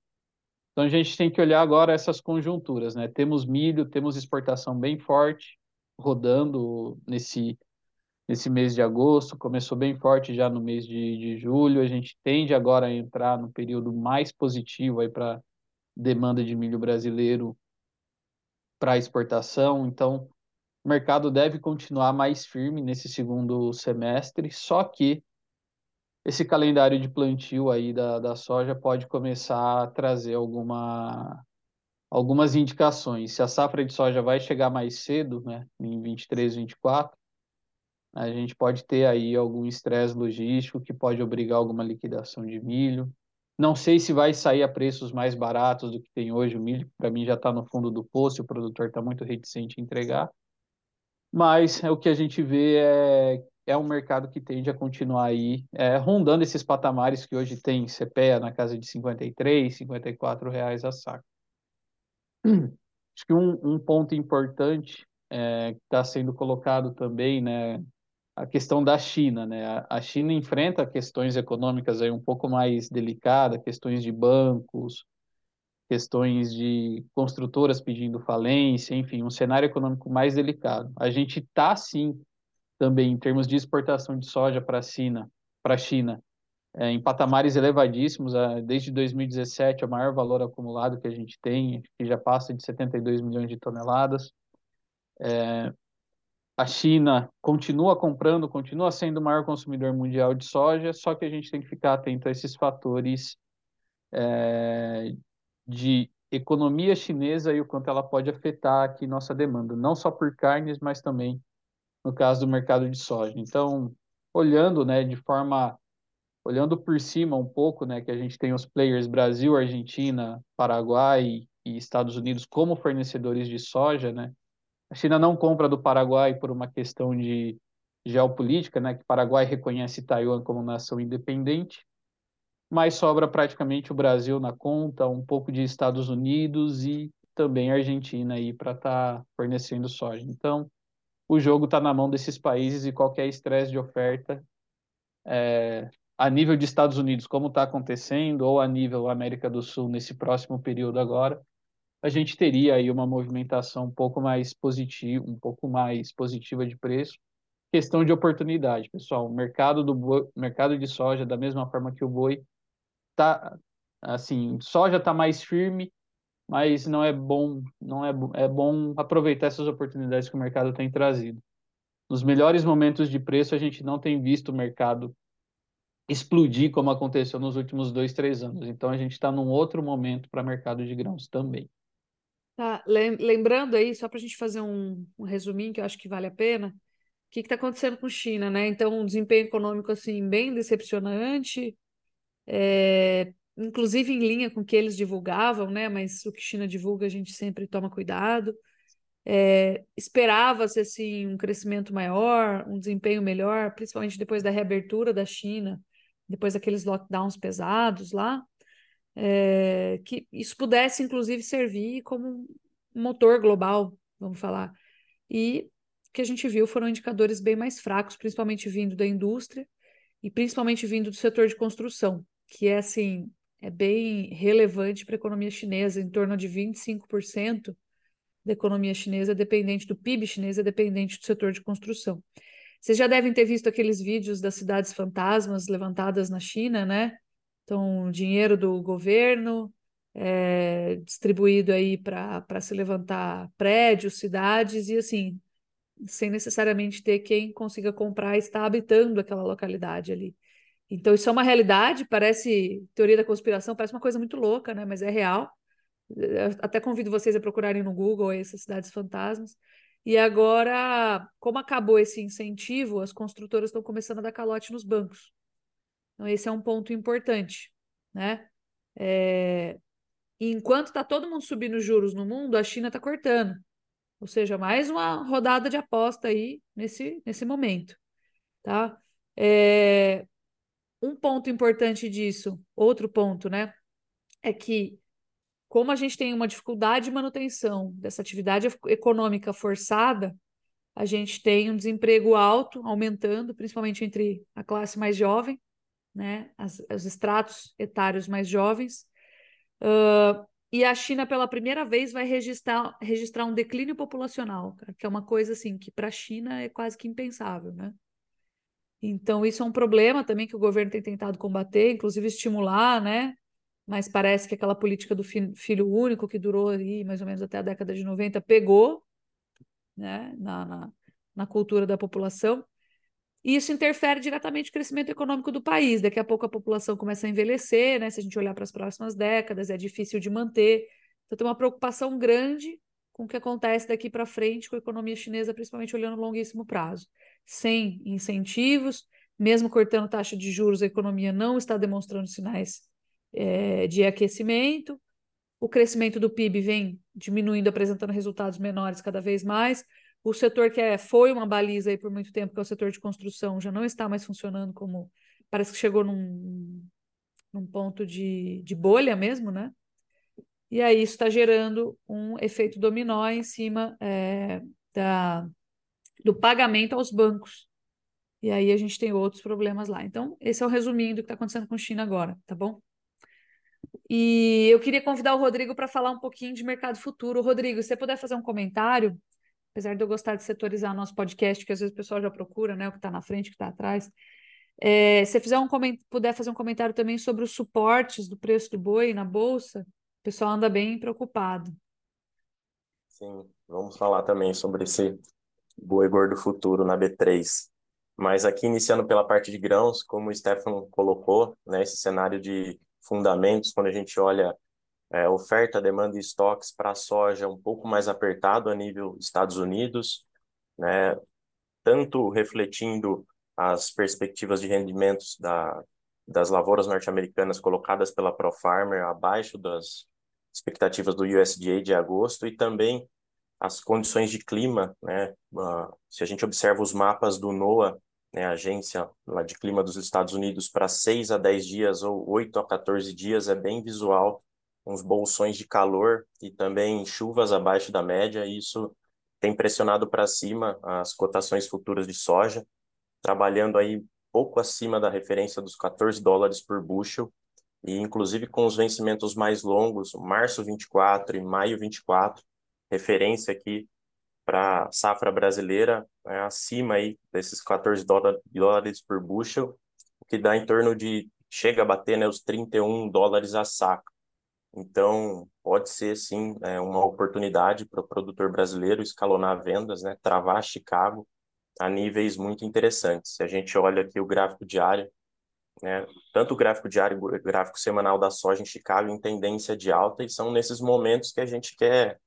Então a gente tem que olhar agora essas conjunturas, né? Temos milho, temos exportação bem forte rodando nesse nesse mês de agosto, começou bem forte já no mês de, de julho. A gente tende agora a entrar no período mais positivo aí para demanda de milho brasileiro para exportação, então o mercado deve continuar mais firme nesse segundo semestre, só que esse calendário de plantio aí da, da soja pode começar a trazer alguma, algumas indicações. Se a safra de soja vai chegar mais cedo, né, em 23, 24, a gente pode ter aí algum estresse logístico que pode obrigar alguma liquidação de milho. Não sei se vai sair a preços mais baratos do que tem hoje. O milho, para mim, já está no fundo do poço, o produtor está muito reticente em entregar. Mas é, o que a gente vê é, é um mercado que tende a continuar aí é, rondando esses patamares que hoje tem CPEA na casa de 53, 54 reais a saco. Acho que um, um ponto importante é, que está sendo colocado também, né, a questão da China, né? A China enfrenta questões econômicas aí um pouco mais delicadas, questões de bancos, questões de construtoras pedindo falência, enfim, um cenário econômico mais delicado. A gente está sim também em termos de exportação de soja para a China, para a China, é, em patamares elevadíssimos, desde 2017 é o maior valor acumulado que a gente tem, que já passa de 72 milhões de toneladas. É, a China continua comprando, continua sendo o maior consumidor mundial de soja, só que a gente tem que ficar atento a esses fatores é, de economia chinesa e o quanto ela pode afetar aqui nossa demanda, não só por carnes, mas também no caso do mercado de soja. Então, olhando, né, de forma olhando por cima um pouco, né, que a gente tem os players Brasil, Argentina, Paraguai e Estados Unidos como fornecedores de soja, né? A China não compra do Paraguai por uma questão de geopolítica, né, que Paraguai reconhece Taiwan como nação independente, mas sobra praticamente o Brasil na conta, um pouco de Estados Unidos e também Argentina aí para estar tá fornecendo soja. Então, o jogo está na mão desses países e qualquer estresse de oferta é, a nível de Estados Unidos, como está acontecendo, ou a nível América do Sul nesse próximo período agora, a gente teria aí uma movimentação um pouco mais positiva, um pouco mais positiva de preço. Questão de oportunidade, pessoal. O mercado do boi, mercado de soja, da mesma forma que o boi, tá assim, soja está mais firme, mas não é bom, não é, é bom aproveitar essas oportunidades que o mercado tem trazido. Nos melhores momentos de preço, a gente não tem visto o mercado explodir como aconteceu nos últimos dois, três anos. Então, a gente está num outro momento para mercado de grãos também. Tá, lembrando aí, só para a gente fazer um, um, resuminho que eu acho que vale a pena, o que está acontecendo com China, né? Então, um desempenho econômico assim bem decepcionante, é, inclusive em linha com o que eles divulgavam, né? Mas o que China divulga a gente sempre toma cuidado. É, Esperava-se assim um crescimento maior, um desempenho melhor, principalmente depois da reabertura da China, depois daqueles lockdowns pesados lá é, que isso pudesse, inclusive, servir como um motor global, vamos falar. E o que a gente viu foram indicadores bem mais fracos, principalmente vindo da indústria e principalmente vindo do setor de construção, que é assim, é bem relevante para a economia chinesa, em torno de 25% da economia chinesa é dependente do PIB chinês, é dependente do setor de construção. Vocês já devem ter visto aqueles vídeos das cidades fantasmas levantadas na China, né? Então, dinheiro do governo é, distribuído aí para se levantar prédios, cidades, e assim, sem necessariamente ter quem consiga comprar e estar habitando aquela localidade ali. Então, isso é uma realidade, parece teoria da conspiração, parece uma coisa muito louca, né? Mas é real. Eu até convido vocês a procurarem no Google essas cidades fantasmas. E agora, como acabou esse incentivo, as construtoras estão começando a dar calote nos bancos. Então, esse é um ponto importante, né? É... enquanto está todo mundo subindo juros no mundo, a China está cortando. Ou seja, mais uma rodada de aposta aí nesse, nesse momento, tá? É... Um ponto importante disso, outro ponto, né? É que como a gente tem uma dificuldade de manutenção dessa atividade econômica forçada, a gente tem um desemprego alto, aumentando, principalmente entre a classe mais jovem, né, as, os estratos etários mais jovens. Uh, e a China, pela primeira vez, vai registrar, registrar um declínio populacional, que é uma coisa assim que para a China é quase que impensável, né? Então, isso é um problema também que o governo tem tentado combater, inclusive estimular, né? Mas parece que aquela política do filho único, que durou aí mais ou menos até a década de 90, pegou né? na, na, na cultura da população. E isso interfere diretamente no crescimento econômico do país. Daqui a pouco a população começa a envelhecer, né? Se a gente olhar para as próximas décadas, é difícil de manter. Então tem uma preocupação grande com o que acontece daqui para frente com a economia chinesa, principalmente olhando no longuíssimo prazo. Sem incentivos, mesmo cortando taxa de juros, a economia não está demonstrando sinais é, de aquecimento, o crescimento do PIB vem diminuindo, apresentando resultados menores cada vez mais. O setor que é, foi uma baliza aí por muito tempo, que é o setor de construção, já não está mais funcionando como. Parece que chegou num, num ponto de, de bolha mesmo, né? E aí isso está gerando um efeito dominó em cima é, da, do pagamento aos bancos. E aí a gente tem outros problemas lá. Então, esse é o resuminho do que está acontecendo com a China agora, tá bom? E eu queria convidar o Rodrigo para falar um pouquinho de mercado futuro. Rodrigo, se você puder fazer um comentário, apesar de eu gostar de setorizar nosso podcast, que às vezes o pessoal já procura, né, o que está na frente, o que está atrás. É, se fizer um puder fazer um comentário também sobre os suportes do preço do boi na bolsa, o pessoal anda bem preocupado. Sim, vamos falar também sobre esse boi gordo futuro na B3. Mas aqui, iniciando pela parte de grãos, como o Stefano colocou, né, esse cenário de fundamentos, quando a gente olha é, oferta, demanda e estoques para a soja um pouco mais apertado a nível Estados Unidos, né, tanto refletindo as perspectivas de rendimentos da, das lavouras norte-americanas colocadas pela ProFarmer abaixo das expectativas do USDA de agosto e também as condições de clima, né? Uh, se a gente observa os mapas do NOAA, né, a agência lá de clima dos Estados Unidos, para 6 a 10 dias ou 8 a 14 dias, é bem visual, uns bolsões de calor e também chuvas abaixo da média, e isso tem pressionado para cima as cotações futuras de soja, trabalhando aí pouco acima da referência dos 14 dólares por bushel, e inclusive com os vencimentos mais longos, março 24 e maio 24, referência aqui para safra brasileira é, acima aí desses 14 dólares por bushel, o que dá em torno de chega a bater né, os 31 dólares a saco. Então, pode ser sim é, uma oportunidade para o produtor brasileiro escalonar vendas, né, travar Chicago a níveis muito interessantes. Se a gente olha aqui o gráfico diário, né, tanto o gráfico diário o gráfico semanal da soja em Chicago em tendência de alta, e são nesses momentos que a gente quer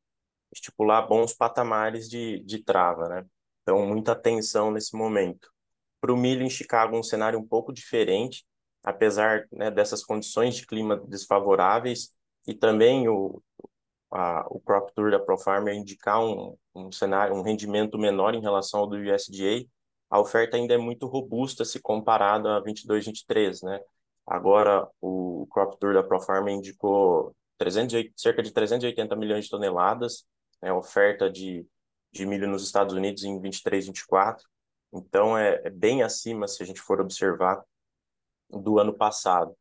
estipular bons patamares de, de trava, né? Então, muita atenção nesse momento. Para o milho em Chicago, um cenário um pouco diferente, apesar né, dessas condições de clima desfavoráveis e também o, a, o Crop Tour da ProFarmer indicar um, um cenário, um rendimento menor em relação ao do USDA, a oferta ainda é muito robusta se comparado a 22, 23, né? Agora, o Crop Tour da ProFarmer indicou 300, cerca de 380 milhões de toneladas, né, oferta de, de milho nos Estados Unidos em 23, 24. Então, é, é bem acima, se a gente for observar, do ano passado.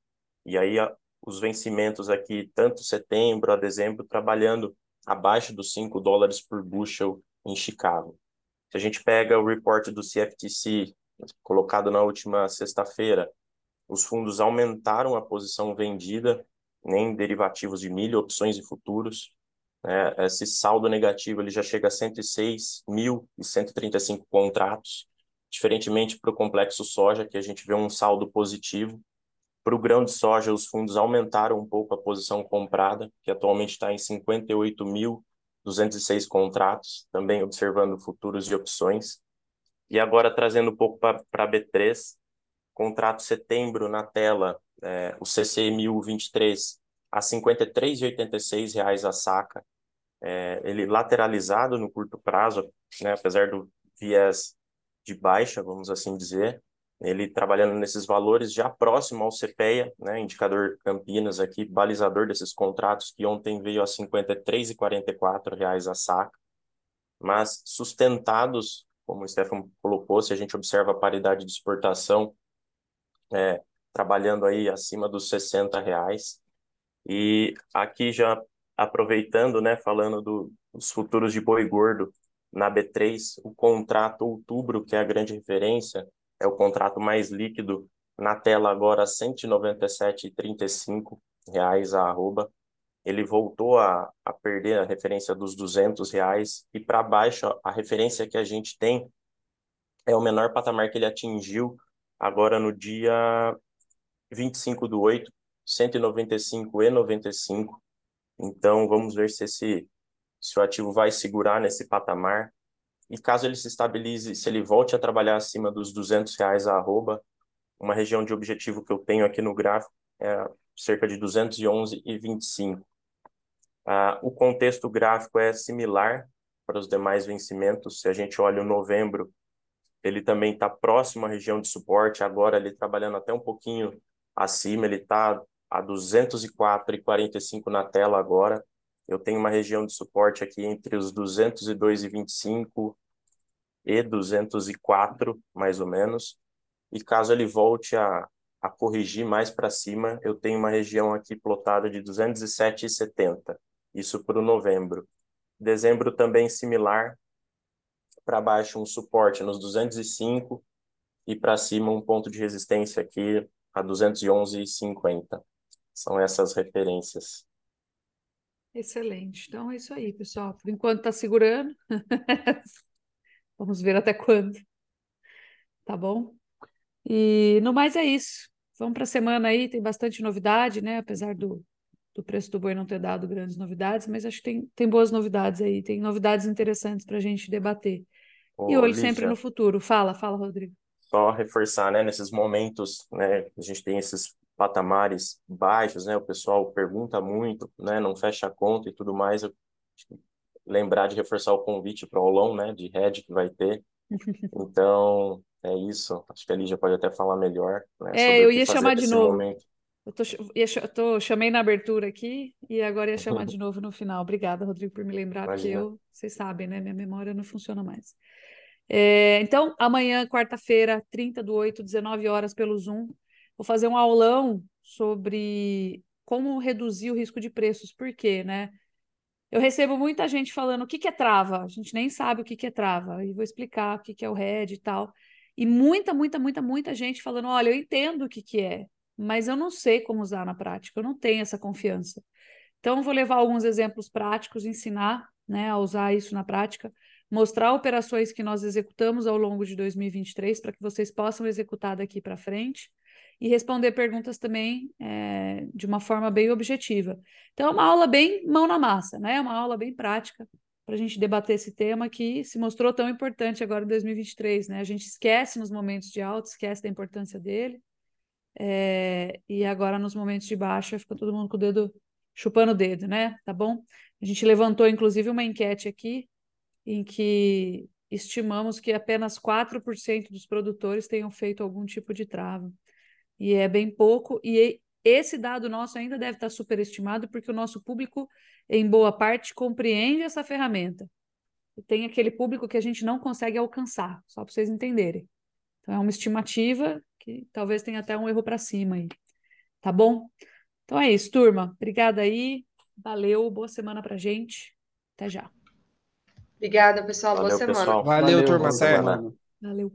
E aí, a, os vencimentos aqui, tanto setembro a dezembro, trabalhando abaixo dos 5 dólares por bushel em Chicago. Se a gente pega o report do CFTC, colocado na última sexta-feira, os fundos aumentaram a posição vendida em derivativos de milho, opções e futuros, né? Esse saldo negativo ele já chega a 106.135 contratos, diferentemente para o complexo soja, que a gente vê um saldo positivo. Para o grão de soja, os fundos aumentaram um pouco a posição comprada, que atualmente está em 58.206 contratos, também observando futuros e opções. E agora trazendo um pouco para a B3, contrato setembro na tela, é, o CC 1023 a R$ 53,86 a saca, é, ele lateralizado no curto prazo, né, apesar do viés de baixa, vamos assim dizer, ele trabalhando nesses valores já próximo ao CPEA, né, indicador Campinas aqui, balizador desses contratos, que ontem veio a 53,44 reais a saca, mas sustentados, como o Stefan colocou, se a gente observa a paridade de exportação, é, trabalhando aí acima dos 60 reais, e aqui já aproveitando, né, falando do, dos futuros de boi gordo na B3, o contrato outubro, que é a grande referência, é o contrato mais líquido, na tela agora 197,35 reais a arroba. Ele voltou a, a perder a referência dos 200 reais e para baixo a referência que a gente tem é o menor patamar que ele atingiu agora no dia 25 do 8, 195,95 então, vamos ver se, esse, se o ativo vai segurar nesse patamar. E caso ele se estabilize, se ele volte a trabalhar acima dos 200 reais a arroba, uma região de objetivo que eu tenho aqui no gráfico é cerca de 211,25. Ah, o contexto gráfico é similar para os demais vencimentos. Se a gente olha o novembro, ele também está próximo à região de suporte, agora ele trabalhando até um pouquinho acima, ele está a 204,45 na tela agora. Eu tenho uma região de suporte aqui entre os 202,25 e 204, mais ou menos. E caso ele volte a, a corrigir mais para cima, eu tenho uma região aqui plotada de 207,70. Isso para o novembro. Dezembro também similar. Para baixo um suporte nos 205 e para cima um ponto de resistência aqui a 211,50. São essas referências. Excelente. Então é isso aí, pessoal. Por enquanto está segurando. *laughs* Vamos ver até quando. Tá bom? E no mais é isso. Vamos para a semana aí, tem bastante novidade, né? Apesar do, do preço do boi não ter dado grandes novidades, mas acho que tem, tem boas novidades aí, tem novidades interessantes para a gente debater. Ô, e olho Lígia, sempre no futuro. Fala, fala, Rodrigo. só reforçar, né, nesses momentos, né, a gente tem esses patamares baixos, né, o pessoal pergunta muito, né, não fecha a conta e tudo mais, eu que lembrar de reforçar o convite para o aulão, né, de RED que vai ter, *laughs* então, é isso, acho que a Lígia pode até falar melhor, né, É, eu ia chamar de novo. momento. Eu, tô, ia tô- chamei na abertura aqui e agora ia chamar de *laughs* novo no final. Obrigada, Rodrigo, por me lembrar, porque Imagina. eu, vocês sabem, né? Minha memória não funciona mais. É, então, amanhã, quarta-feira, 30 do 8, 19 horas, pelo Zoom, vou fazer um aulão sobre como reduzir o risco de preços. Por quê, né? Eu recebo muita gente falando o que que é trava. A gente nem sabe o que que é trava. E vou explicar o que que é o RED e tal. E muita, muita, muita, muita gente falando: olha, eu entendo o que que é, mas eu não sei como usar na prática, eu não tenho essa confiança. Então, vou levar alguns exemplos práticos, ensinar né, a usar isso na prática, mostrar operações que nós executamos ao longo de 2023 para que vocês possam executar daqui para frente e responder perguntas também é, de uma forma bem objetiva. Então, é uma aula bem mão na massa, né? Uma aula bem prática para a gente debater esse tema que se mostrou tão importante agora em 2023, né? A gente esquece nos momentos de alta, esquece da importância dele, é, e agora nos momentos de baixa fica todo mundo com o dedo chupando o dedo, né? Tá bom? A gente levantou inclusive uma enquete aqui em que estimamos que apenas 4% dos produtores tenham feito algum tipo de trava. E é bem pouco, e esse dado nosso ainda deve estar superestimado, porque o nosso público, em boa parte, compreende essa ferramenta. E tem aquele público que a gente não consegue alcançar, só para vocês entenderem. Então, é uma estimativa que talvez tenha até um erro para cima aí. Tá bom? Então é isso, turma. Obrigada aí. Valeu, boa semana pra gente. Até já. Obrigada, pessoal. Boa Valeu, semana. pessoal. Valeu, turma, boa semana. Valeu.